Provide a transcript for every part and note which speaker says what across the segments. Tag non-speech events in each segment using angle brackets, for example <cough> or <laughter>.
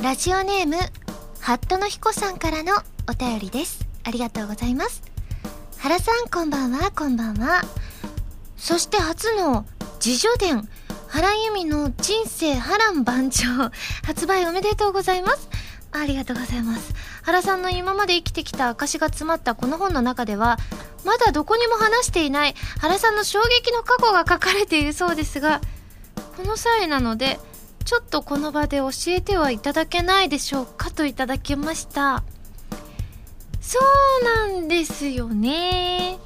Speaker 1: ラジオネームハットの彦さんからのお便りです。ありがとうございます。原さんこんばんは。こんばんは。そして初の自叙伝原由美の人生波乱万丈。発売おめでとうございます。ありがとうございます。原さんの今まで生きてきた証が詰まったこの本の中ではまだどこにも話していない原さんの衝撃の過去が書かれているそうですがこの際なのでちょっとこの場で教えてはいただけないでしょうかといただきました。そうなんですよね。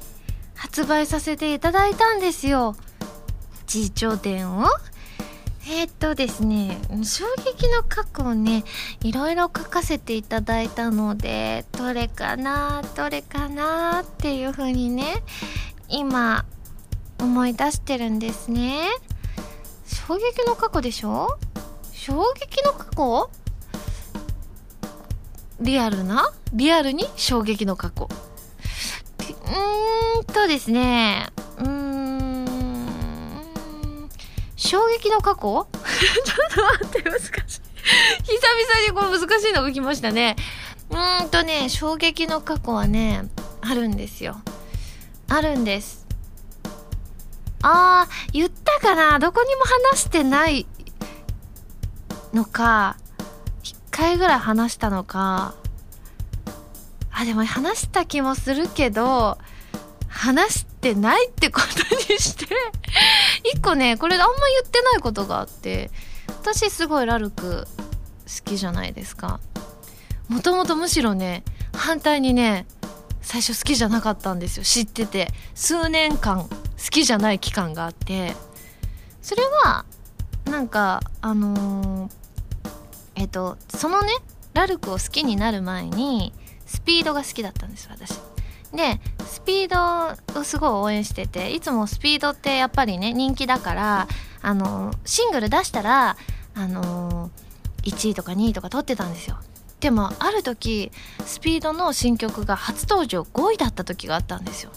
Speaker 1: 発売させていただいたんですよ。自叙伝を？えー、っとですね衝撃の過去をねいろいろ書かせていただいたのでどれかなどれかなっていう風にね今思い出してるんですね。衝撃の過去でしょ？衝撃の過去？リアルな？リアルに衝撃の過去。うーんとですね。うーん。衝撃の過去？<laughs> ちょっと待って難しい。久々にこう難しいのが来ましたね。うーんとね衝撃の過去はねあるんですよ。あるんです。あー言ったかな？どこにも話してないのか。一回ぐらい話したのか。あでも話した気もするけど話してないってことにして。一個ねこれあんま言ってないことがあって。私すごいラルク好きじゃないですか。もともとむしろね反対にね最初好きじゃなかったんですよ。知ってて。数年間好きじゃない期間があってそれはなんかあのーえっとそのねラルクを好きになる前にスピードが好きだったんです私。でスピードをすごい応援してていつもスピードってやっぱりね人気だからあのシングル出したらあの1位とか2位とか取ってたんですよ。でもある時スピードの新曲が初登場5位だった時があったんですよ。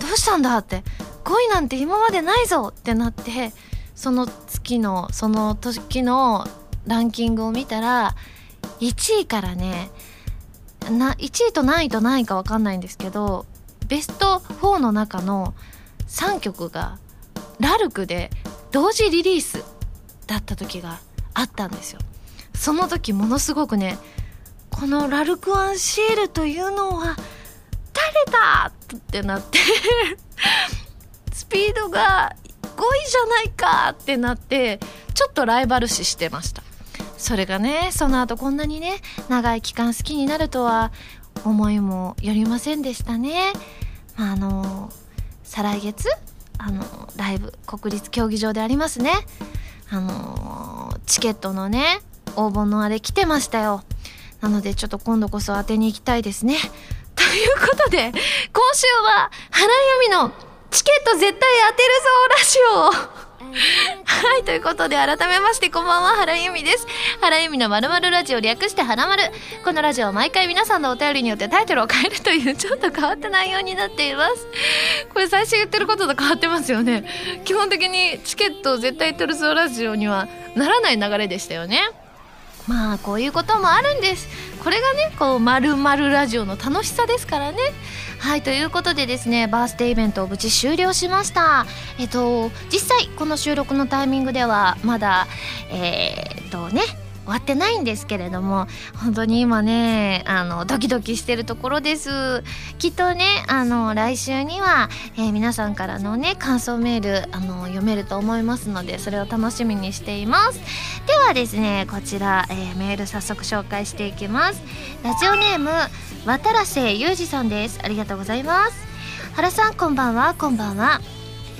Speaker 1: どうしたんだって。5位なんて今までないぞ。ってなってその月のその時のランキングを見たら1位からねな1位と何位と何位か分かんないんですけどベスト4の中の3曲がラルクで同時リリースだった時があったんですよ。その時ものすごくねこのラルクアンシールというのは誰だってなって <laughs> スピードが5位じゃないかってなってちょっとライバル視してました。それがねその後こんなにね長い期間好きになるとは思いもよりませんでしたね、まあ、あの再来月あのライブ国立競技場でありますね。あのチケットのね応募のあれ来てましたよ。なのでちょっと今度こそ当てに行きたいですね。ということで今週は原由美のチケット絶対当てるぞラジオはい、ということで改めましてこんばんは、原由美です。原由美のまるまるラジオ略して原丸。このラジオは毎回皆さんのお便りによってタイトルを変えるというちょっと変わった内容になっています。これ最初言ってることと変わってますよね。基本的にチケットを絶対取るぞラジオにはならない流れでしたよね。まあこういうこともあるんですこれがねこうまるまるラジオの楽しさですからね。はいということでですねバースデーイベントを無事終了しました。えっと実際この収録のタイミングではまだえー、っとね終わってないんですけれども本当に今ねあのドキドキしてるところです。きっとねあの来週には、えー、皆さんからのね感想メールあの読めると思いますのでそれを楽しみにしています。ではですねこちら、えー、メール早速紹介していきます。ラジオネーム渡良瀬裕二さんです。ありがとうございます。原さんこんばんはこんばんは。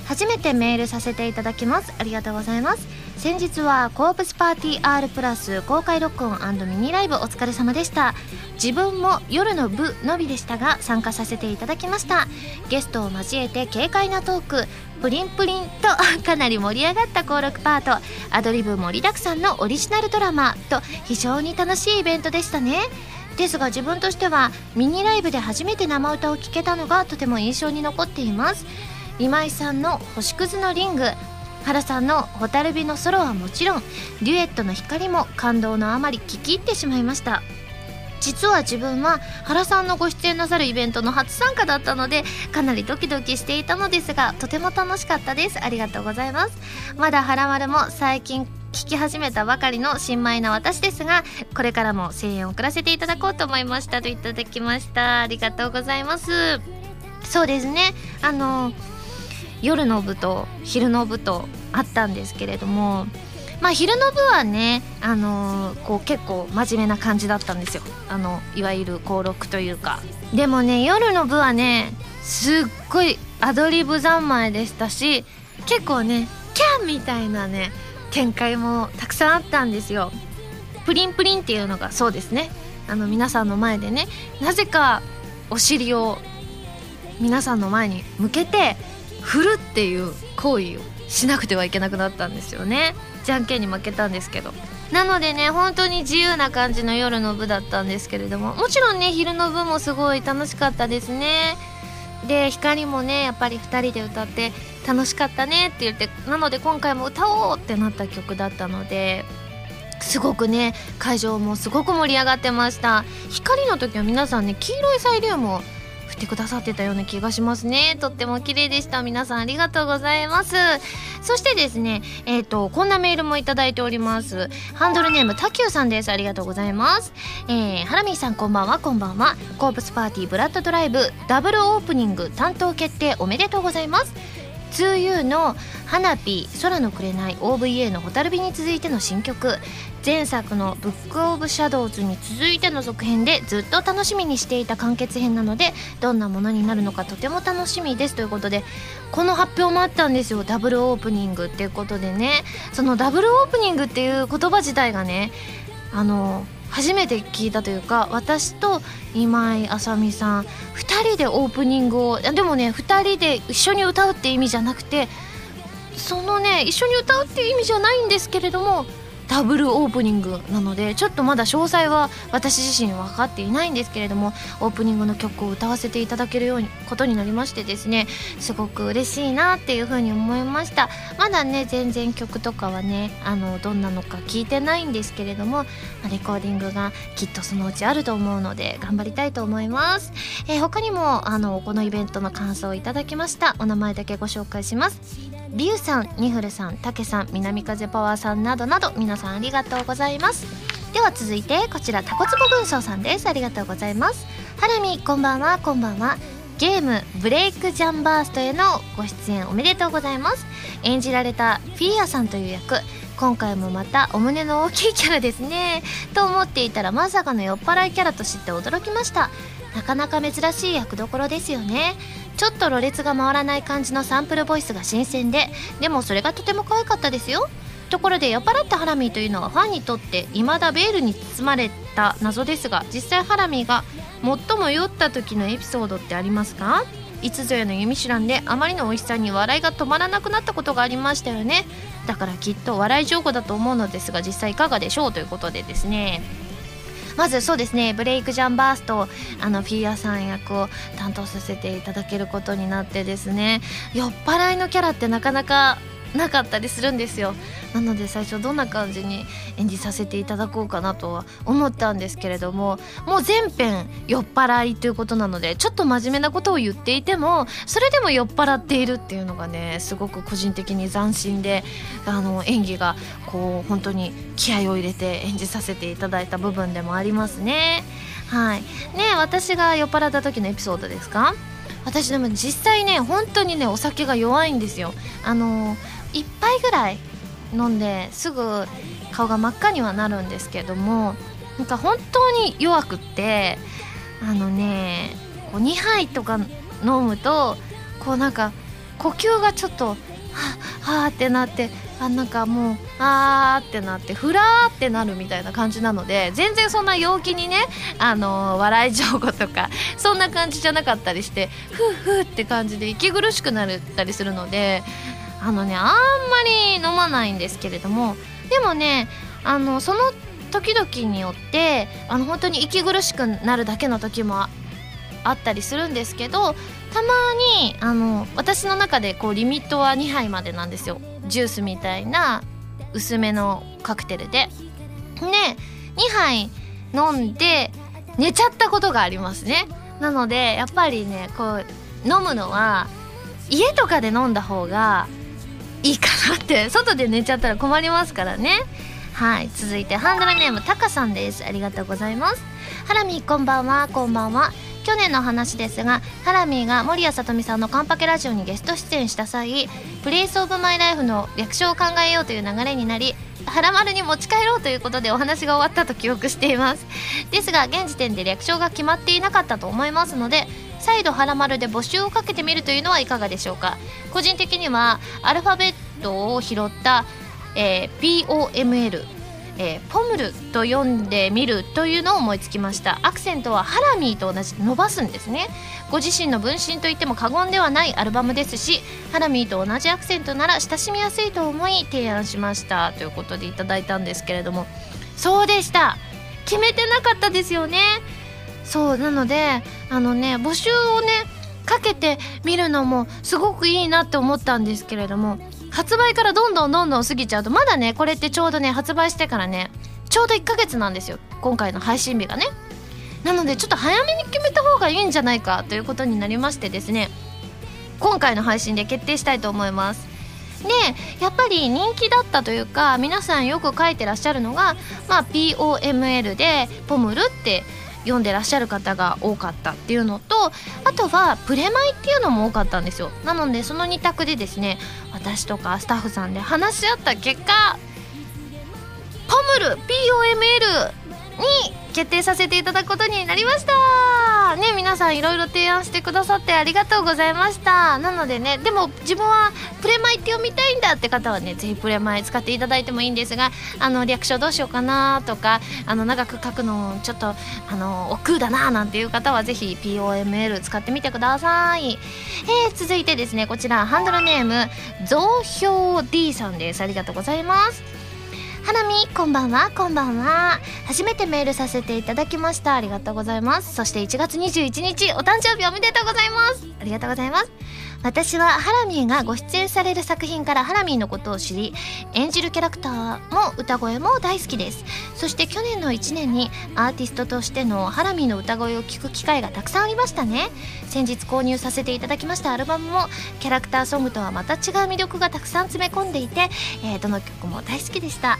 Speaker 1: 初めてメールさせていただきます。ありがとうございます。先日はコープスパーティー R プラス公開録音ミニライブお疲れ様でした。自分も夜の部のみでしたが参加させていただきました。ゲストを交えて軽快なトークプリンプリンと <laughs> かなり盛り上がった登録パートアドリブ盛りだくさんのオリジナルドラマと非常に楽しいイベントでしたね。ですが自分としてはミニライブで初めて生歌を聴けたのがとても印象に残っています。今井さんの星屑のリング原さんの「蛍火」のソロはもちろんデュエットの光も感動のあまり聞き入ってしまいました。実は自分は原さんのご出演なさるイベントの初参加だったのでかなりドキドキしていたのですがとても楽しかったです。ありがとうございます。まだ原丸も最近聞き始めたばかりの新米な私ですがこれからも声援を送らせていただこうと思いましたといただきました。ありがとうございます。そうですね。あの夜の部と昼の部とあったんですけれどもまあ昼の部はねあのー、こう結構真面目な感じだったんですよ。あのいわゆる登録というか。でもね夜の部はねすっごいアドリブ三昧でしたし結構ねキャンみたいなね展開もたくさんあったんですよ。プリンプリンっていうのがそうですね。あの皆さんの前でねなぜかお尻を皆さんの前に向けて振るっていう行為をしなくてはいけなくなったんですよね。じゃんけんに負けたんですけど。なのでね本当に自由な感じの夜の部だったんですけれどももちろんね昼の部もすごい楽しかったですね。で光もねやっぱり2人で歌って楽しかったねって言ってなので今回も歌おうってなった曲だったのですごくね会場もすごく盛り上がってました。光の時は皆さんね黄色いサイリウムをてくださってたような気がしますね。とっても綺麗でした。皆さんありがとうございます。そしてですねえっ、ー、とこんなメールもいただいております。ハンドルネームたきゅうさんです。ありがとうございます。えー、ハラミーさんこんばんは。こんばんは。コープスパーティーブラッドドライブダブルオープニング担当決定おめでとうございます。2U の「花火空の紅 OVA の蛍火」に続いての新曲。前作の「ブック・オブ・シャドウズ」に続いての続編でずっと楽しみにしていた完結編なのでどんなものになるのかとても楽しみです。ということでこの発表もあったんですよ。ダブルオープニングっていうことでね。そのダブルオープニングっていう言葉自体がねあの初めて聞いたというか私と今井あさみさん2人でオープニングをでもね2人で一緒に歌うって意味じゃなくてそのね一緒に歌うっていう意味じゃないんですけれどもダブルオープニングなのでちょっとまだ詳細は私自身分かっていないんですけれどもオープニングの曲を歌わせていただけるようにことになりましてですねすごく嬉しいなっていうふうに思いました。まだね全然曲とかはねあのどんなのか聞いてないんですけれどもレコーディングがきっとそのうちあると思うので頑張りたいと思います、えー、他にもあのこのイベントの感想をいただきました。お名前だけご紹介します。リュウさんニフルさんタケさん南風パワーさんなどなど皆さんありがとうございます。では続いてこちらタコツボ軍曹さんです。ありがとうございます。ハラミこんばんはこんばんは。ゲームブレイクジャンバーストへのご出演おめでとうございます。演じられたフィーアさんという役。今回もまたお胸の大きいキャラですね。と思っていたらまさかの酔っ払いキャラと知って驚きました。なかなか珍しい役どころですよね。ちょっとろれつが回らない感じのサンプルボイスが新鮮ででもそれがとても可愛かったですよ。ところで酔っ払ったハラミーというのはファンにとって未だベールに包まれた謎ですが実際ハラミーが最も酔った時のエピソードってありますか？いつぞやの弓手段であまりの美味しさに笑いが止まらなくなったことがありましたよね。だからきっと笑い情報だと思うのですが実際いかがでしょう？ということでですね。まずそうですねブレイクジャンバーストあのフィギュアさん役を担当させていただけることになってですね酔っ払いのキャラってなかなかなかったりするんですよ。なので最初どんな感じに演じさせていただこうかなとは思ったんですけれどももう全編酔っ払いということなのでちょっと真面目なことを言っていてもそれでも酔っ払っているっていうのがねすごく個人的に斬新であの演技がこう本当に気合を入れて演じさせていただいた部分でもありますね。はい。ね私が酔っ払った時のエピソードですか？私でも実際ね本当にねお酒が弱いんですよ。あの1杯ぐらい飲んですぐ顔が真っ赤にはなるんですけどもなんか本当に弱くってあのねこう2杯とか飲むとこうなんか呼吸がちょっとははーってなってあなんかもうあーってなってふらーってなるみたいな感じなので全然そんな陽気にねあのー、笑い上手とかそんな感じじゃなかったりしてふうふうって感じで息苦しくなったりするのであのねあんまり飲まないんですけれどもでもねあのその時々によってあの本当に息苦しくなるだけの時もあったりするんですけどたまにあの私の中でこうリミットは2杯までなんですよ。ジュースみたいな薄めのカクテルで。で2杯飲んで寝ちゃったことがありますね。なのでやっぱりねこう飲むのは家とかで飲んだ方がいいかなって。外で寝ちゃったら困りますからね。はい。続いてハンドルネームタカさんです。ありがとうございます。ハラミこんばんは。こんばんは。去年の話ですがハラミーが守谷さとみさんのカンパケラジオにゲスト出演した際「プレイスオブマイライフの略称を考えようという流れになりはらまるに持ち帰ろうということでお話が終わったと記憶しています。ですが現時点で略称が決まっていなかったと思いますので再度はらまるで募集をかけてみるというのはいかがでしょうか？個人的にはアルファベットを拾った、えー、POML えー、ポムルと読んでみるというのを思いつきました。アクセントはハラミーと同じ伸ばすんですね。ご自身の分身といっても過言ではないアルバムですしハラミーと同じアクセントなら親しみやすいと思い提案しました。ということでいただいたんですけれども。そうでした。決めてなかったですよね。そうなのであのね募集をねかけてみるのもすごくいいなって思ったんですけれども発売からどんどんどんどん過ぎちゃうとまだねこれってちょうどね発売してからねちょうど1ヶ月なんですよ。今回の配信日がね。なのでちょっと早めに決めた方がいいんじゃないかということになりましてですね。今回の配信で決定したいと思います。でやっぱり人気だったというか皆さんよく書いてらっしゃるのが、まあ、POML でポムルって読んでらっしゃる方が多かったっていうのとあとはプレマイっていうのも多かったんですよ。なのでその2択でですね私とかスタッフさんで話し合った結果ポムル POML に決定させていただくことになりました。ね皆さんいろいろ提案してくださってありがとうございました。なのでねでも自分はプレマイって読みたいんだって方はねぜひプレマイ使っていただいてもいいんですがあの略称どうしようかなとかあの長く書くのちょっとあの億劫だななんていう方はぜひ POML 使ってみてください、えー、続いてですねこちらハンドルネーム増票 D さんです。ありがとうございます。花見こんばんはこんばんは。初めてメールさせていただきました。ありがとうございます。そして1月21日お誕生日おめでとうございます。ありがとうございます。私はハラミーがご出演される作品からハラミーのことを知り演じるキャラクターも歌声も大好きです。そして去年の1年にアーティストとしてのハラミーの歌声を聴く機会がたくさんありましたね。先日購入させていただきましたアルバムもキャラクターソングとはまた違う魅力がたくさん詰め込んでいて、えー、どの曲も大好きでした。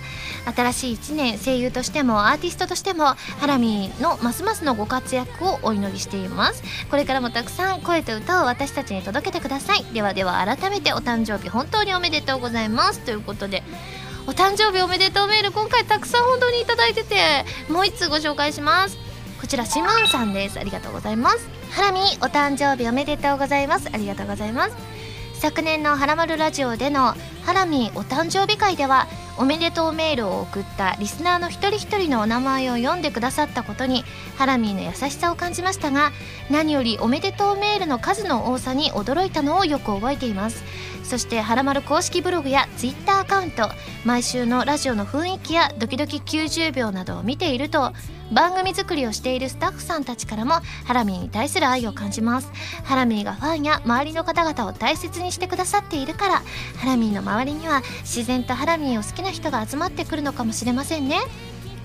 Speaker 1: 新しい1年声優としてもアーティストとしてもハラミーのますますのご活躍をお祈りしています。これからもたくさん声と歌を私たちに届けてくください。ではでは改めてお誕生日本当におめでとうございます。ということでお誕生日おめでとうメール今回たくさん本当に頂いててもう1通ご紹介します。こちらシマンさんです。ありがとうございます。ハラミお誕生日おめでとうございます。ありがとうございます。昨年の「はらまるラジオ」でのハラミーお誕生日会ではおめでとうメールを送ったリスナーの一人一人のお名前を読んでくださったことにハラミーの優しさを感じましたが何よりおめでとうメールの数の多さに驚いたのをよく覚えています。そして「はらまる」公式ブログや Twitter アカウント毎週のラジオの雰囲気やドキドキ90秒などを見ていると番組作りをしているスタッフさんたちからもハラミーに対する愛を感じます。ハラミーがファンや周りの方々を大切にしてくださっているからハラミーの周りには自然とハラミーを好きな人が集まってくるのかもしれませんね。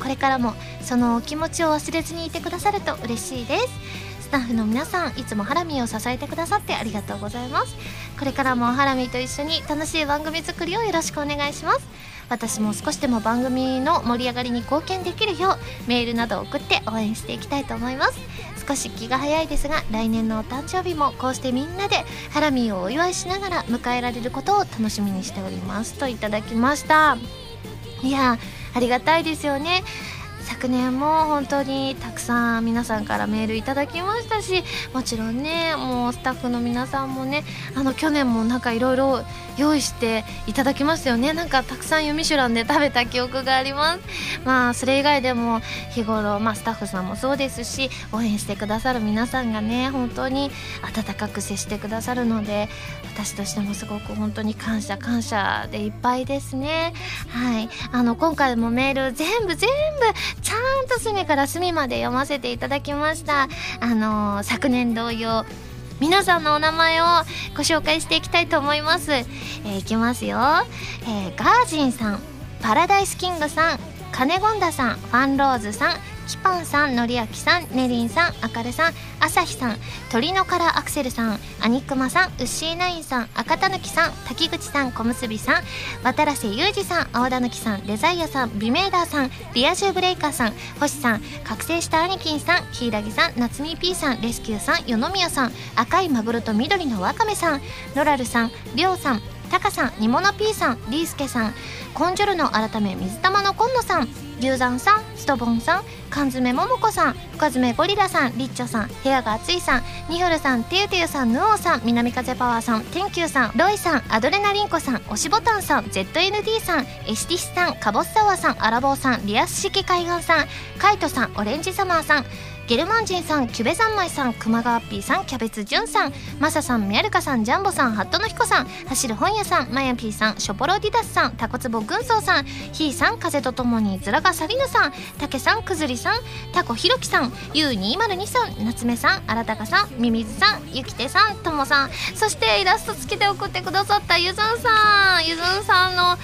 Speaker 1: これからもそのお気持ちを忘れずにいてくださると嬉しいです。スタッフの皆さんいつもハラミーを支えてくださってありがとうございます。これからもハラミーと一緒に楽しい番組作りをよろしくお願いします。私も少しでも番組の盛り上がりに貢献できるようメールなど送って応援していきたいと思います。少し気が早いですが来年のお誕生日もこうしてみんなでハラミーをお祝いしながら迎えられることを楽しみにしております。といただきました。いやありがたいですよね。昨年も本当にたくさん皆さんからメールいただきましたしもちろんねもうスタッフの皆さんもねあの去年もなんかいろいろ用意していただきますよね。なんかたくさん「ミシュラン」で食べた記憶があります。まあそれ以外でも日頃、まあ、スタッフさんもそうですし応援してくださる皆さんがね本当に温かく接してくださるので私としてもすごく本当に感謝感謝でいっぱいですね。はい。あの今回もメール全部全部ちゃんと隅から隅まで読ませていただきました。あの昨年同様皆さんのお名前をご紹介していきたいと思います、えー、いきますよ、えー、ガージンさんパラダイスキングさんカネゴンダさんファンローズさんキパンさんのりあきさんねりんさんあかるさんあさひさん鳥のからアクセルさんアニクマさんウッシーナインさん赤たぬきさん滝口さん小結びさん渡良瀬裕二さん青田ぬきさんデザイアさんビメーダーさんリア充ブレイカーさん星さん覚醒したアニキンさん柊さん夏美 P さんレスキューさん与宮さん赤いマグロと緑のワカメさんノラルさんりょうさんタカさん煮物 P さんリースケさんコンジュルの改め水玉の今野さん牛山さんストボンさん缶詰ももこさん深爪ゴリラさんリッチョさん部屋が熱いさんニホルさんテユテユさんヌオさん南風パワーさんテンキューさんロイさんアドレナリンコさん押しボタンさん ZND さんエシティスさんカボッサワーさんアラボーさんリアス式海岸さんカイトさんオレンジサマーさんゲルマンジンさんキュベ三昧さん熊川ピーさんキャベツジュンさんマサさんミャルカさんジャンボさんハットの彦さん走る本屋さんマヤピーさんショポロディダスさんタコツボ軍曹さんヒーさん風とともにズラがサリヌさんタケさんくずりさんタコひろきさん U202 さん夏目さんあらたかさんミミズさんゆきてさんともさんそしてイラスト付きで送ってくださったゆずんさんゆずんさんの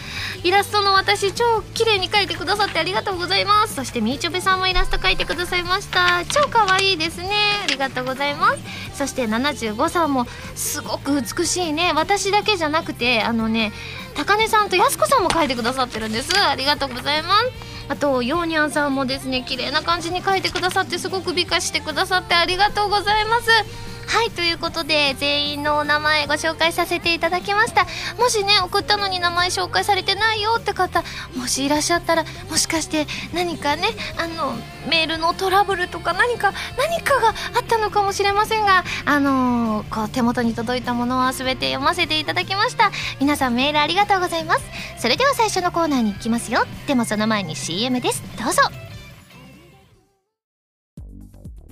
Speaker 1: イラストの私超綺麗に描いてくださってありがとうございますそしてみーちょべさんもイラスト描いてくださいました超可愛いですね。ありがとうございます。そして75さんもすごく美しいね。私だけじゃなくてあのね高根さんとやす子さんも描いてくださってるんです。ありがとうございます。あとヨーニャンさんもですね綺麗な感じに描いてくださってすごく美化してくださってありがとうございます。はいということで全員のお名前ご紹介させていただきました。もしね送ったのに名前紹介されてないよって方もしいらっしゃったらもしかして何かねあのメールのトラブルとか何か何かがあったのかもしれませんがあのー、こう手元に届いたものは全て読ませていただきました。皆さんメールありがとうございます。それでは最初のコーナーに行きますよ。でもその前に CM です。どうぞ。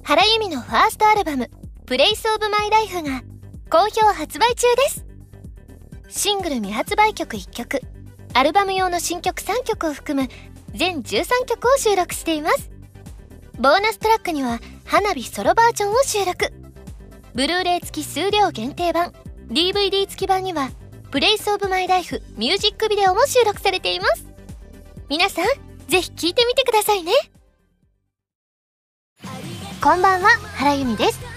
Speaker 1: 原由美のファーストアルバム。プレイスオブマイライフが好評発売中です。シングル未発売曲1曲。アルバム用の新曲3曲を含む全13曲を収録しています。ボーナストラックには花火ソロバージョンを収録。ブルーレイ付き数量限定盤。DVD 付き版にはプレイスオブマイライフミュージックビデオも収録されています。皆さんぜひ聴いてみてくださいね。こんばんは原由実です。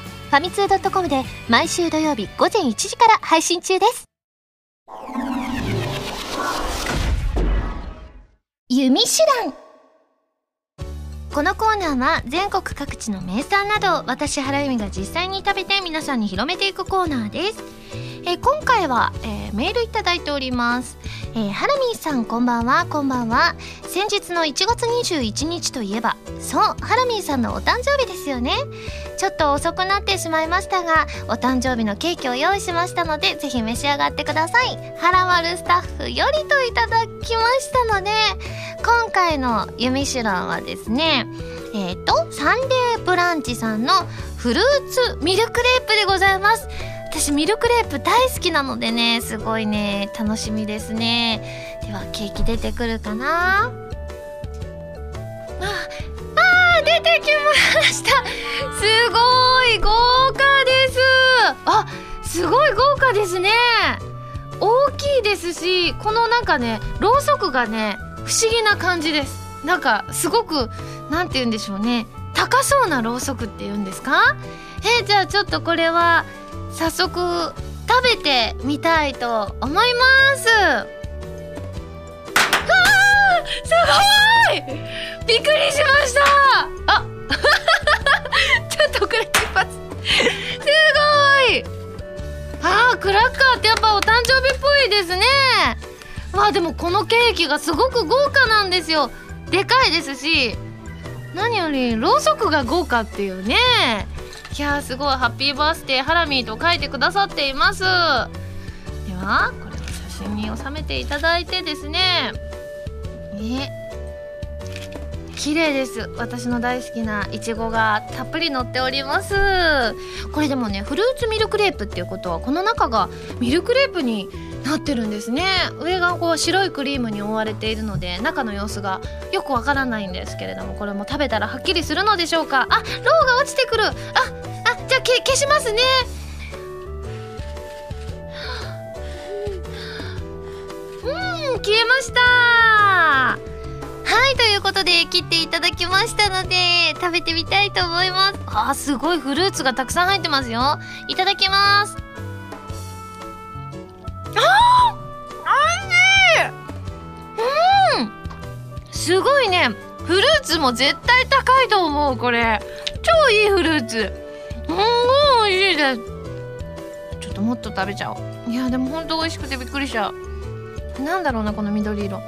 Speaker 1: ファミツー .com で毎週土曜日午前1時から配信中です。弓手段。このコーナーは全国各地の名産など私原由美が実際に食べて皆さんに広めていくコーナーです、えー、今回は、えー、メールいただいております。えー、ハラミーさんこんばんは。こんばんは。先日の1月21日といえばそうハラミーさんのお誕生日ですよね。ちょっと遅くなってしまいましたがお誕生日のケーキを用意しましたのでぜひ召し上がってください。ハラマルスタッフよりといただきましたので今回の「ユミシュラン」はですねえっ、ー、とサンデーブランチさんのフルーツミルクレープでございます。私ミルクレープ大好きなのでねすごいね楽しみですね。ではケーキ出てくるかな？ああ出てきました。すごい豪華です。あすごい豪華ですね。大きいですしこのなんかねろうそくがね不思議な感じです。なんかすごく何て言うんでしょうね。高そうなろうそくっていうんですか？えー、じゃあちょっとこれは早速食べてみたいと思います。わーすごい！びっくりしました。あ <laughs> ちょっと遅れてますすごい！あークラッカーってやっぱお誕生日っぽいですね。わあでもこのケーキがすごく豪華なんですよ。でかいですし何よりろうそくが豪華っていうね。いやすごい。ハッピーバースデーハラミーと書いてくださっています。ではこれを写真に収めていただいてですね。え綺麗です。私の大好きないちごがたっぷり乗っております。これでもねフルーツミルクレープっていうことはこの中がミルクレープになってるんですね。上がこう白いクリームに覆われているので中の様子がよくわからないんですけれどもこれも食べたらはっきりするのでしょうか。あろうが落ちてくる。ああじゃあ消しますね。うん消えました。はいということで切っていただきましたので食べてみたいと思います。あすごいフルーツがたくさん入ってますよ。いただきます。あーおいしい。うん。すごいね。フルーツも絶対高いと思うこれ。超いいフルーツ。ごい美味しいです。ちょっともっと食べちゃおう。いやでもほんと美味しくてびっくりした。なんだろうなこの緑色。うん。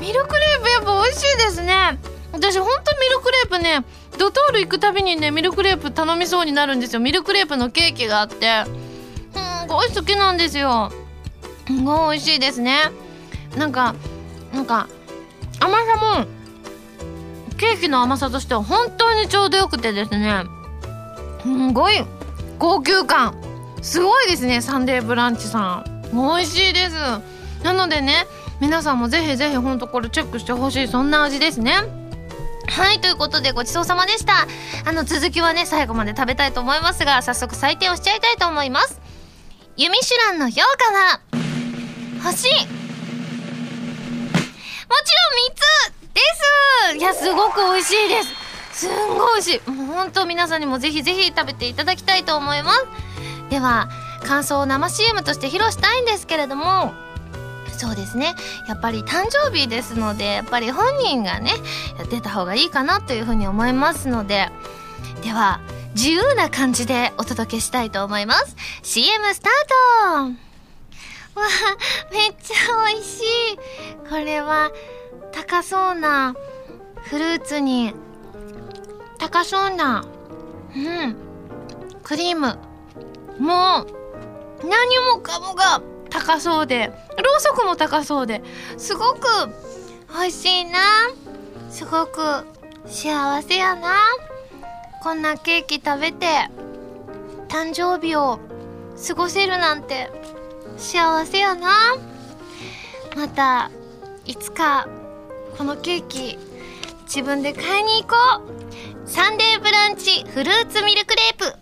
Speaker 1: ミルクレープやっぱ美味しいですね。私ほんとミルクレープねドトール行くたびにねミルクレープ頼みそうになるんですよ。ミルクレープのケーキがあって。うんすごい好きなんですよ。すごい美味しいですね。なんかなんか甘さもキの甘さとしては本当にちょうどよくてですね。すごい高級感。すごいですねサンデーブランチさん。美味しいです。なのでね皆さんもぜひぜひほんとこれチェックしてほしい。そんな味ですね。はいということでごちそうさまでした。あの続きはね最後まで食べたいと思いますが早速採点をしちゃいたいと思います。ユミシュランの評価は星もちろん3つ。です。いやすごく美味しいです。すんごい美味しい。もう本当皆さんにもぜひぜひ食べていただきたいと思います。では感想を生 CM として披露したいんですけれどもそうですね。やっぱり誕生日ですのでやっぱり本人がね出た方がいいかなというふうに思いますのででは自由な感じでお届けしたいと思います。CM スタート。わめっちゃ美味しい。これは高そうなフルーツに高そうなうんクリーム。もう何もかもが高そうでろうそくも高そうですごく美味しいな。すごく幸せやな。こんなケーキ食べて誕生日を過ごせるなんて幸せやな。またいつかこのケーキ自分で買いに行こう。サンデーブランチフルーツミルクレープ。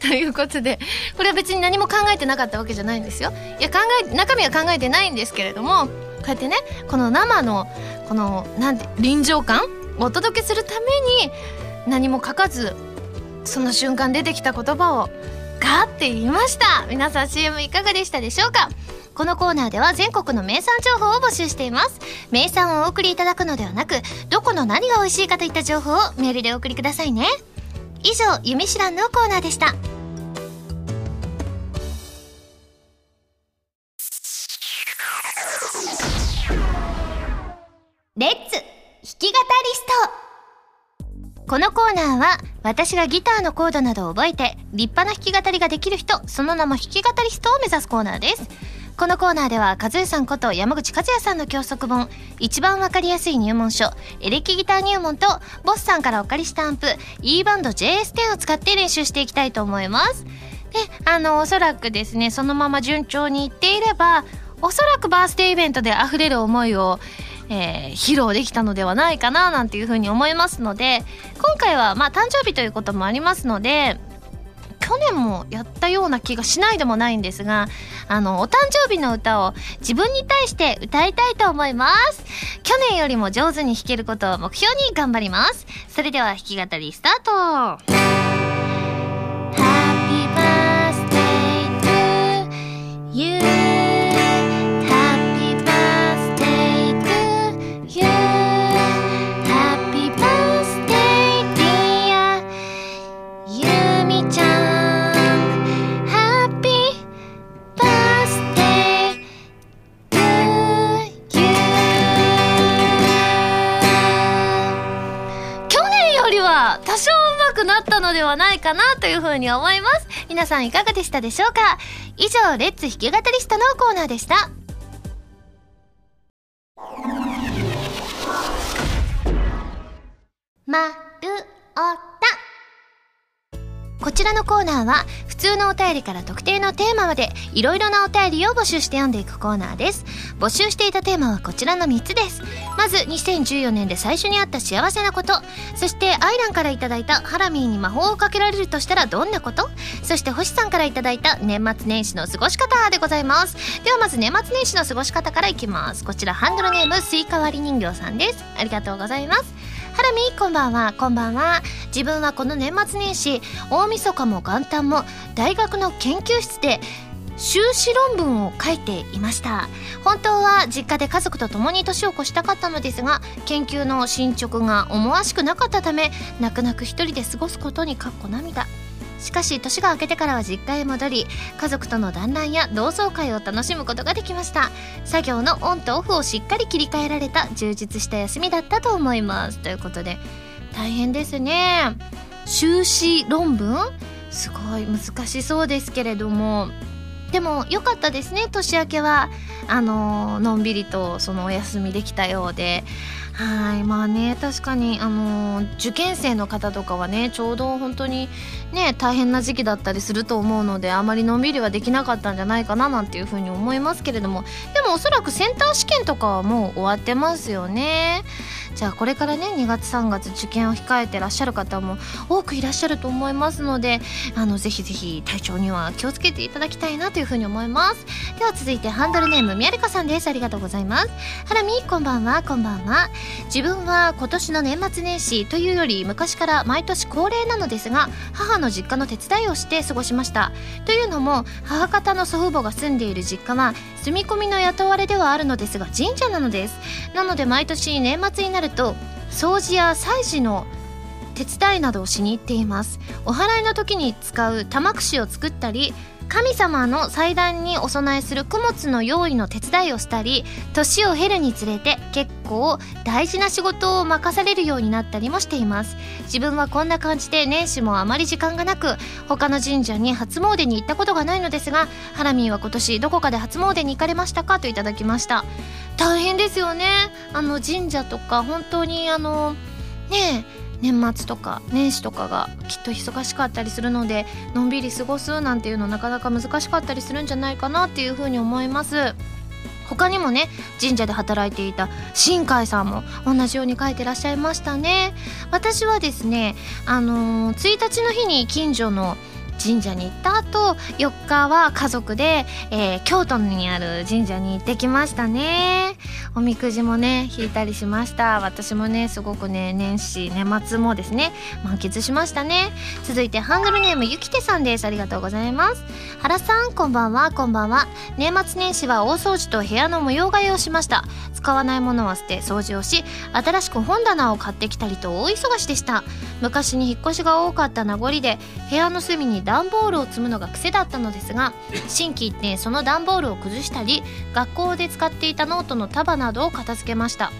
Speaker 1: <laughs> ということでこれは別に何も考えてなかったわけじゃないんですよ。いや考え中身は考えてないんですけれどもこうやってねこの生のこのなんて臨場感をお届けするために何も書かずその瞬間出てきた言葉をか？って言いました。皆さん CM いかがでしたでしょうか？このコーナーでは全国の名産情報を募集しています。名産をお送りいただくのではなくどこの何が美味しいかといった情報をメールでお送りくださいね。以上「ゆみしらん」のコーナーでした。このコーナーは私がギターのコードなどを覚えて立派な弾き語りができる人その名も弾き語りストを目指すコーナーです。このコーナーでは和江さんこと山口和也さんの教則本一番わかりやすい入門書エレキギター入門とボスさんからお借りしたアンプ E バンド JS10 を使って練習していきたいと思います。であのおそらくですねそのまま順調にいっていればおそらくバースデーイベントで溢れる思いをえー、披露できたのではないかななんていうふうに思いますので今回はまあ誕生日ということもありますので去年もやったような気がしないでもないんですがあのお誕生日の歌を自分に対して歌いたいと思います。去年よりも上手に弾けることを目標に頑張ります。それでは弾き語りスタート。Happy birthday to you. くなったのではないかなというふうに思います。皆さんいかがでしたでしょうか？以上レッツ弾き語りストのコーナーでした。まるおこちらのコーナーは普通のお便りから特定のテーマまでいろいろなお便りを募集して読んでいくコーナーです。募集していたテーマはこちらの3つです。まず2014年で最初にあった幸せなこと。そしてアイランからいただいたハラミーに魔法をかけられるとしたらどんなこと？そして星さんからいただいた年末年始の過ごし方でございます。ではまず年末年始の過ごし方からいきます。こちらハンドルネームスイカ割り人形さんです。ありがとうございます。ハラミこんばんは。こんばんは。自分はこの年末年始大晦日も元旦も大学の研究室で修士論文を書いていました。本当は実家で家族と共に年を越したかったのですが研究の進捗が思わしくなかったため泣く泣く一人で過ごすことにかっこ涙。しかし年が明けてからは実家へ戻り家族との団らんや同窓会を楽しむことができました。作業のオンとオフをしっかり切り替えられた充実した休みだったと思います。ということで大変ですね。修士論文？すごい難しそうですけれども。でも良かったですね。年明けはあののんびりとそのお休みできたようで。はいまあね確かにあの受験生の方とかはねちょうど本当にね大変な時期だったりすると思うのであまりのんびりはできなかったんじゃないかななんていうふうに思いますけれどもでもおそらくセンター試験とかはもう終わってますよね。じゃあこれからね2月3月受験を控えてらっしゃる方も多くいらっしゃると思いますのであのぜひぜひ体調には気をつけていただきたいなというふうに思います。では続いてハンドルネームみやりかさんです。ありがとうございます。ハラミこんばんは。こんばんは。自分は今年の年末年始というより昔から毎年恒例なのですが母の実家の手伝いをして過ごしました。というのも母方の祖父母が住んでいる実家は住み込みの雇われではあるのですが神社なのです。なので毎年年末になるると掃除や祭事の手伝いなどをしに行っています。お祓いの時に使う玉串を作ったり神様の祭壇にお供えする供物の用意の手伝いをしたり年を経るにつれて結構大事な仕事を任されるようになったりもしています。自分はこんな感じで年始もあまり時間がなく他の神社に初詣に行ったことがないのですがハラミーは今年どこかで初詣に行かれましたかといただきました。大変ですよね。あの神社とか本当にあのねえ年末とか年始とかがきっと忙しかったりするのでのんびり過ごすなんていうのなかなか難しかったりするんじゃないかなっていうふうに思います。他にもね神社で働いていた新海さんも同じように書いてらっしゃいましたね。私はですねあのー、1日の日に近所の神社に行った後4日は家族で、えー、京都にある神社に行ってきましたね。おみくじもね引いたりしました。私もねすごくね年始年末もですね満喫しましたね。続いてハンドルネームゆきてさんです。ありがとうございます。原さんこんばんは。こんばんは。年末年始は大掃除と部屋の模様替えをしました。使わないものは捨て掃除をし新しく本棚を買ってきたりと大忙しでした。昔に引っ越しが多かった名残で部屋の隅に段ボールを積むのが癖だったのですが心機一転その段ボールを崩したり学校で使っていたノートの束などを片付けました。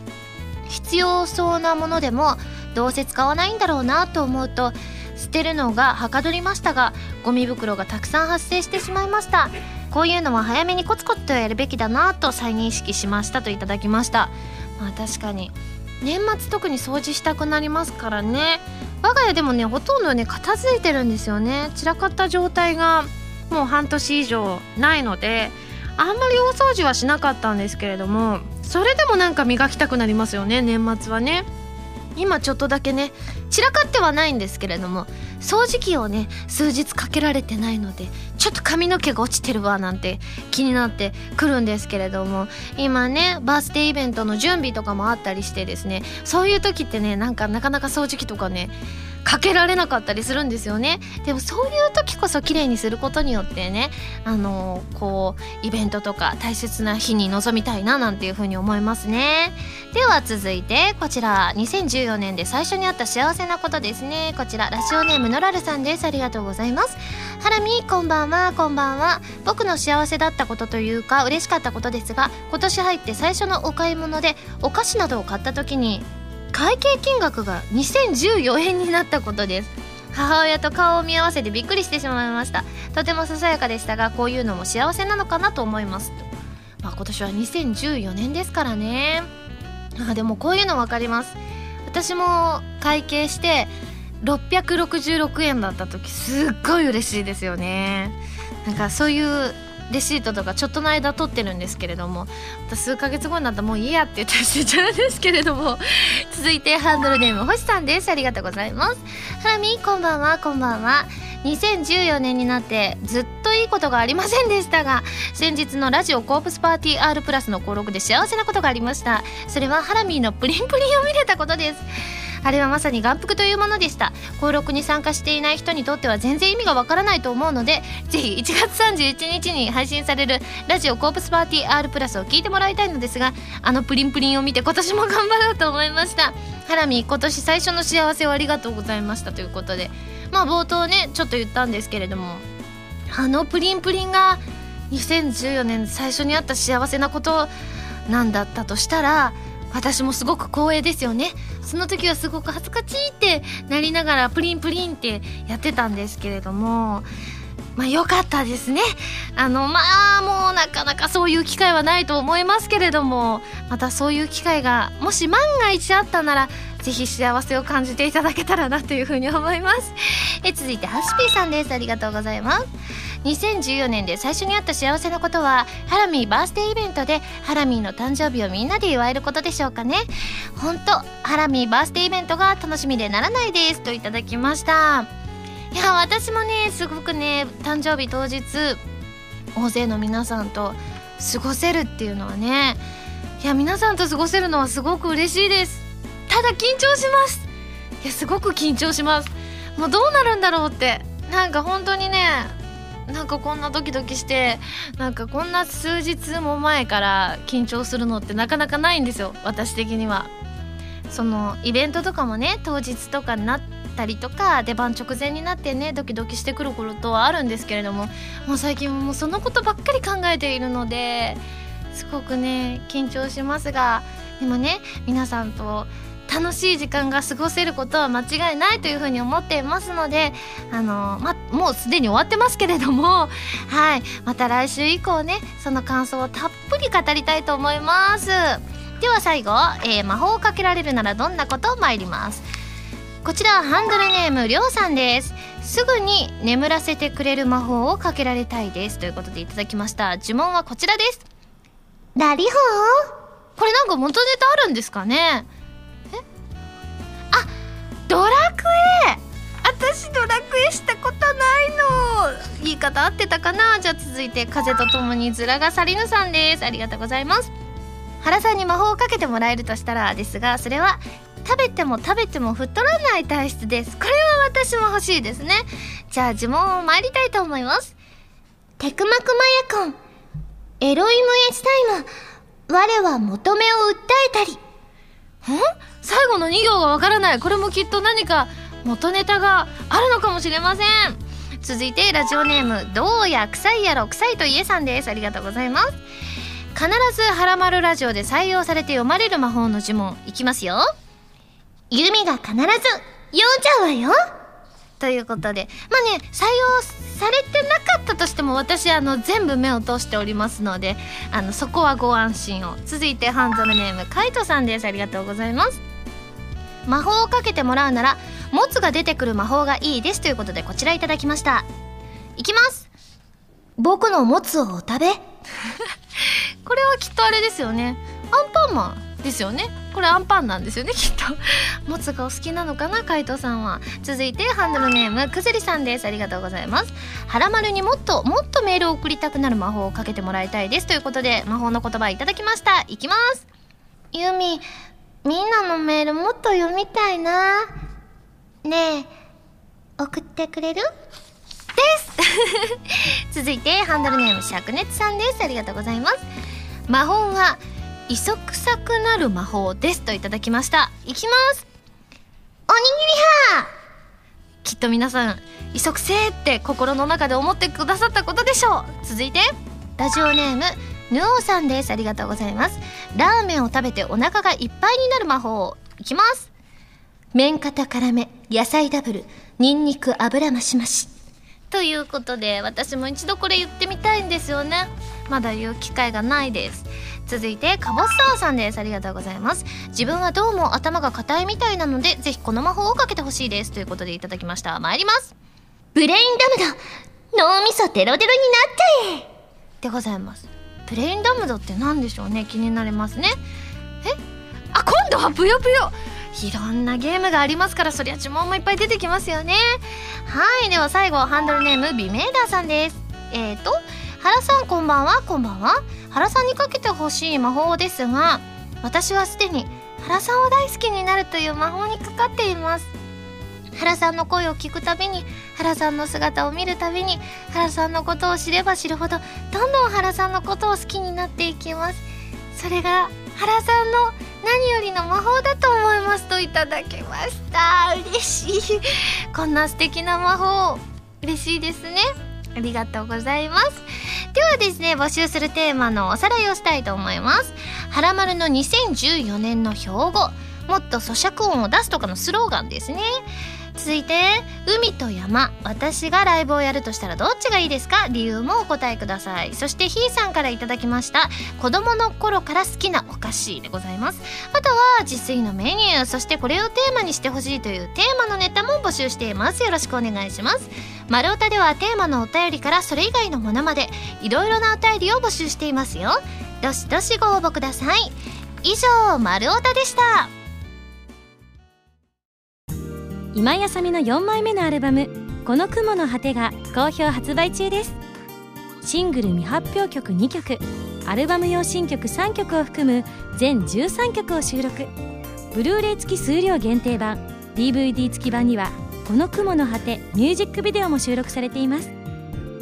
Speaker 1: 必要そうなものでもどうせ使わないんだろうなと思うと捨てるのがはかどりましたがゴミ袋がたくさん発生してしまいました。こういうのは早めにコツコツとやるべきだなと再認識しましたといただきました。まあ確かに。年末特に掃除したくなりますからね。我が家でもねほとんどね片付いてるんですよね。散らかった状態がもう半年以上ないのであんまり大掃除はしなかったんですけれどもそれでもなんか磨きたくなりますよね年末はね。今ちょっとだけね散らかってはないんですけれども掃除機をね数日かけられてないのでちょっと髪の毛が落ちてるわなんて気になってくるんですけれども今ねバースデーイベントの準備とかもあったりしてですねそういう時ってねなんかなかなか掃除機とかねかけられなかったりするんですよね。でもそういう時こそ綺麗にすることによってねあのこうイベントとか大切な日に臨みたいななんていうふうに思いますね。では続いてこちら。2014年で最初にあった幸せなことですね。こちら。ラジオネームノラルさんです。ありがとうございます。ハラミこんばんは。こんばんは。僕の幸せだったことというか嬉しかったことですが今年入って最初のお買い物でお菓子などを買った時に会計金額が2014円になったことです。母親と顔を見合わせてびっくりしてしまいました。とてもささやかでしたがこういうのも幸せなのかなと思いますまあ、今年は2014年ですからね。あでもこういうの分かります。私も会計して666円だった時すっごい嬉しいですよね。なんかそういうレシートとかちょっとの間取ってるんですけれども数ヶ月後になったらもういいやって言って捨てちゃうんですけれども <laughs> 続いてハンドルネーム星さんです。ありがとうございます。ハラミこんばんはこんばんは。2014年になってずっといいことがありませんでしたが先日のラジオコープスパーティー R プラスの登録で幸せなことがありました。それはハラミーのプリンプリンを見れたことです。あれはまさに眼福というものでした。登録に参加していない人にとっては全然意味がわからないと思うのでぜひ1月31日に配信されるラジオコープスパーティー R プラスを聞いてもらいたいのですがあのプリンプリンを見て今年も頑張ろうと思いました。ハラミ今年最初の幸せをありがとうございましたということで。まあ冒頭ねちょっと言ったんですけれどもあのプリンプリンが2014年最初にあった幸せなことなんだったとしたら私もすごく光栄ですよね。その時はすごく恥ずかしいってなりながらプリンプリンってやってたんですけれどもまあ良かったですね。あのまあもうなかなかそういう機会はないと思いますけれどもまたそういう機会がもし万が一あったならぜひ幸せを感じていただけたらなというふうに思います。え続いてハスピーさんです。ありがとうございます。2014年で最初にあった幸せなことはハラミーバースデーイベントでハラミーの誕生日をみんなで祝えることでしょうかね。本当ハラミーバースデーイベントが楽しみでならないですといただきました。いや私もねすごくね誕生日当日大勢の皆さんと過ごせるっていうのはねいや皆さんと過ごせるのはすごく嬉しいです。ただ緊張します。いやすごく緊張します。もうどうなるんだろうって。なんか本当にねなんかこんなドキドキしてなんかこんな数日も前から緊張するのってなかなかないんですよ私的には。そのイベントとかもね当日とかになったりとか出番直前になってねドキドキしてくることはあるんですけれどももう最近もうそのことばっかり考えているのですごくね緊張しますがでもね皆さんと楽しい時間が過ごせることは間違いないというふうに思っていますのであの、ま、もうすでに終わってますけれども <laughs> はい。また来週以降ねその感想をたっぷり語りたいと思います。では最後、えー、魔法をかけられるならどんなこと参ります。こちらハンドルネームりょうさんです。すぐに眠らせてくれる魔法をかけられたいです。ということでいただきました。呪文はこちらです。ラリホー？これなんか元ネタあるんですかね？ドラクエ。私ドラクエしたことないの。言い方合ってたかな。じゃあ続いて風と共にズラがサリヌさんです。ありがとうございます。原さんに魔法をかけてもらえるとしたらですがそれは食べても食べても太らない体質です。これは私も欲しいですね。じゃあ呪文を参りたいと思います。テクマクマヤコン。エロイムエスタイム我は求めを訴えたり。最後の2行がわからない。これもきっと何か元ネタがあるのかもしれません。続いてラジオネームどうや臭いやろ臭いといえさんです。ありがとうございます。必ずはらまるラジオで採用されて読まれる魔法の呪文。いきますよ。弓が必ず読んじゃうわよ。ということで。まあね採用されてなかったとしても私あの全部目を通しておりますのであのそこはご安心を。続いてハンドルネームカイトさんです。ありがとうございます。魔法をかけてもらうならもつが出てくる魔法がいいですということでこちらいただきました。いきます。僕のもつをお食べ。<laughs> これはきっとあれですよね。アンパンマン。ですよね。これアンパンなんですよねきっと。<laughs> もつがお好きなのかな海斗さんは。続いてハンドルネームくずりさんです。ありがとうございます。はらまるにもっともっとメールを送りたくなる魔法をかけてもらいたいです。ということで魔法の言葉いただきました。いきます。ユミみんなのメールもっと読みたいな。ねえ送ってくれる？です。<laughs> 続いてハンドルネーム灼熱さんです。ありがとうございます。魔法は磯臭くなる魔法ですといただきましたいきますおにぎりはきっと皆さん磯くせーって心の中で思ってくださったことでしょう続いてラジオネームヌオさんですありがとうございますラーメンを食べてお腹がいっぱいになる魔法いきます麺型辛め野菜ダブル
Speaker 2: ニンニク油増し増し
Speaker 1: ということで私も一度これ言ってみたいんですよねまだ言う機会がないです。続いてカボスターさんです。ありがとうございます。自分はどうも頭が硬いみたいなのでぜひこの魔法をかけてほしいです。ということでいただきました。参ります。
Speaker 2: ブレインダムド脳みそデロデロになっちゃえ。
Speaker 1: でございます。ブレインダムドって何でしょうね。気になりますね。え？あ今度はぷよぷよいろんなゲームがありますからそりゃ呪文もいっぱい出てきますよね。はい。では最後ハンドルネームビメーダーさんです。えーと原さんこんばんはこんばんは。原さんにかけてほしい魔法ですが私はすでに原さんを大好きになるという魔法にかかっています。原さんの声を聞くたびに原さんの姿を見るたびに原さんのことを知れば知るほどどんどん原さんのことを好きになっていきます。それが原さんの何よりの魔法だと思いますといただきました。嬉しい。こんな素敵な魔法嬉しいですね。ありがとうございます。ではですね募集するテーマのおさらいをしたいと思います。はらまるの2014年の標語。もっと咀嚼音を出すとかのスローガンですね。続いて海と山。私がライブをやるとしたらどっちがいいですか？理由もお答えください。そしてひーさんからいただきました子供の頃から好きなお菓子でございます。あとは自炊のメニューそしてこれをテーマにしてほしいというテーマのネタも募集しています。よろしくお願いします。丸太ではテーマのお便りからそれ以外のものまでいろいろなお便りを募集していますよ。どしどしご応募ください。以上丸太でした。
Speaker 3: 今井あさみの4枚目のアルバム「この雲の果て」が好評発売中です。シングル未発表曲2曲アルバム用新曲3曲を含む全13曲を収録。ブルーレイ付き数量限定版 DVD 付き版には「この雲の果て」ミュージックビデオも収録されています。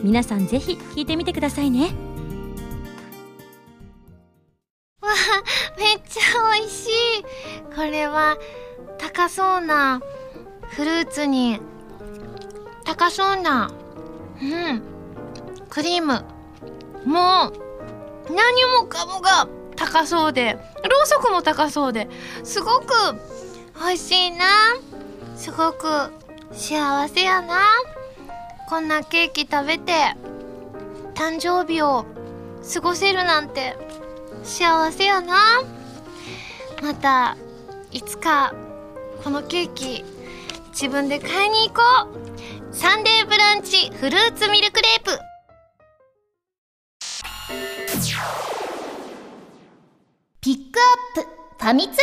Speaker 3: 皆さんぜひ聴いてみてくださいね。
Speaker 1: わめっちゃ美味しい。これは高そうなフルーツに高そうなうんクリーム。もう何もかもが高そうでろうそくも高そうですごく美味しいな。すごく幸せやな。こんなケーキ食べて誕生日を過ごせるなんて幸せやな。またいつかこのケーキ自分で買いに行こう。サンデーブランチフルーツミルクレープ。
Speaker 2: ピックアップ。ファミ通ニュー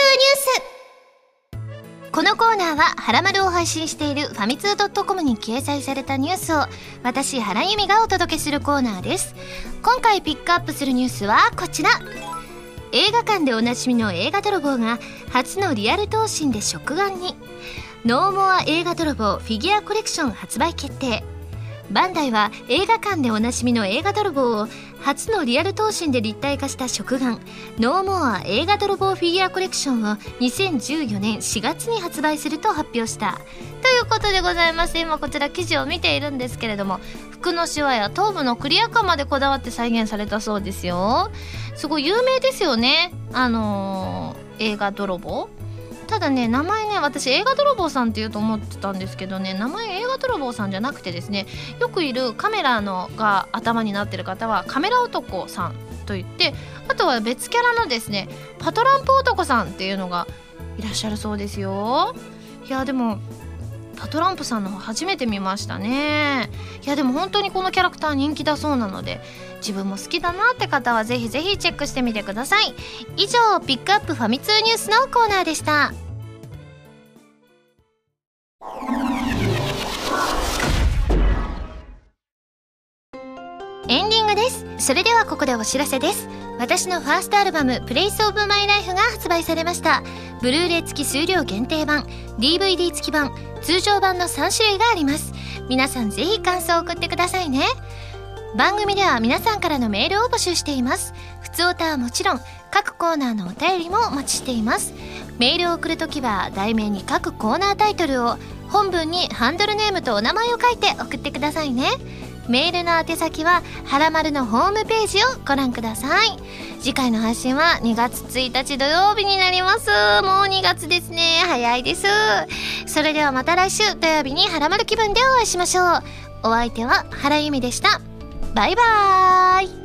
Speaker 2: ス。
Speaker 1: このコーナーは「はらまる」を配信しているファミツー .com に掲載されたニュースを私原由美がお届けするコーナーです。今回ピックアップするニュースはこちら。映画館でおなじみの映画泥棒が初のリアル闘神で食玩にノーモア映画泥棒フィギュアコレクション発売決定。バンダイは映画館でおなじみの映画泥棒を初のリアル闘神で立体化した食玩ノーモア映画泥棒フィギュアコレクションを2014年4月に発売すると発表した。ということでございまして今こちら記事を見ているんですけれども服のシワや頭部のクリア感までこだわって再現されたそうですよ。すごい有名ですよね。あのー、映画泥棒。ただね名前ね私映画泥棒さんって言うと思ってたんですけどね名前映画泥棒さんじゃなくてですねよくいるカメラのが頭になってる方はカメラ男さんといってあとは別キャラのですねパトランプ男さんっていうのがいらっしゃるそうですよ。いやでもパトランプさんの初めて見ましたね。いやでも本当にこのキャラクター人気だそうなので自分も好きだなって方はぜひぜひチェックしてみてください。以上ピックアップファミ通ニュースのコーナーでした。エンディングです。それではここでお知らせです。私のファーストアルバム「プレイスオブマイライフが発売されました。ブルーレイ付き数量限定版 DVD 付き版通常版の3種類があります。皆さんぜひ感想を送ってくださいね。番組では皆さんからのメールを募集しています。普通歌はもちろん各コーナーのお便りもお待ちしています。メールを送るときは題名に各コーナータイトルを本文にハンドルネームとお名前を書いて送ってくださいね。メールの宛先ははらまるのホームページをご覧ください。次回の配信は2月1日土曜日になります。もう2月ですね。早いです。それではまた来週土曜日にはらまる気分でお会いしましょう。お相手は原由美でした。バイバーイ。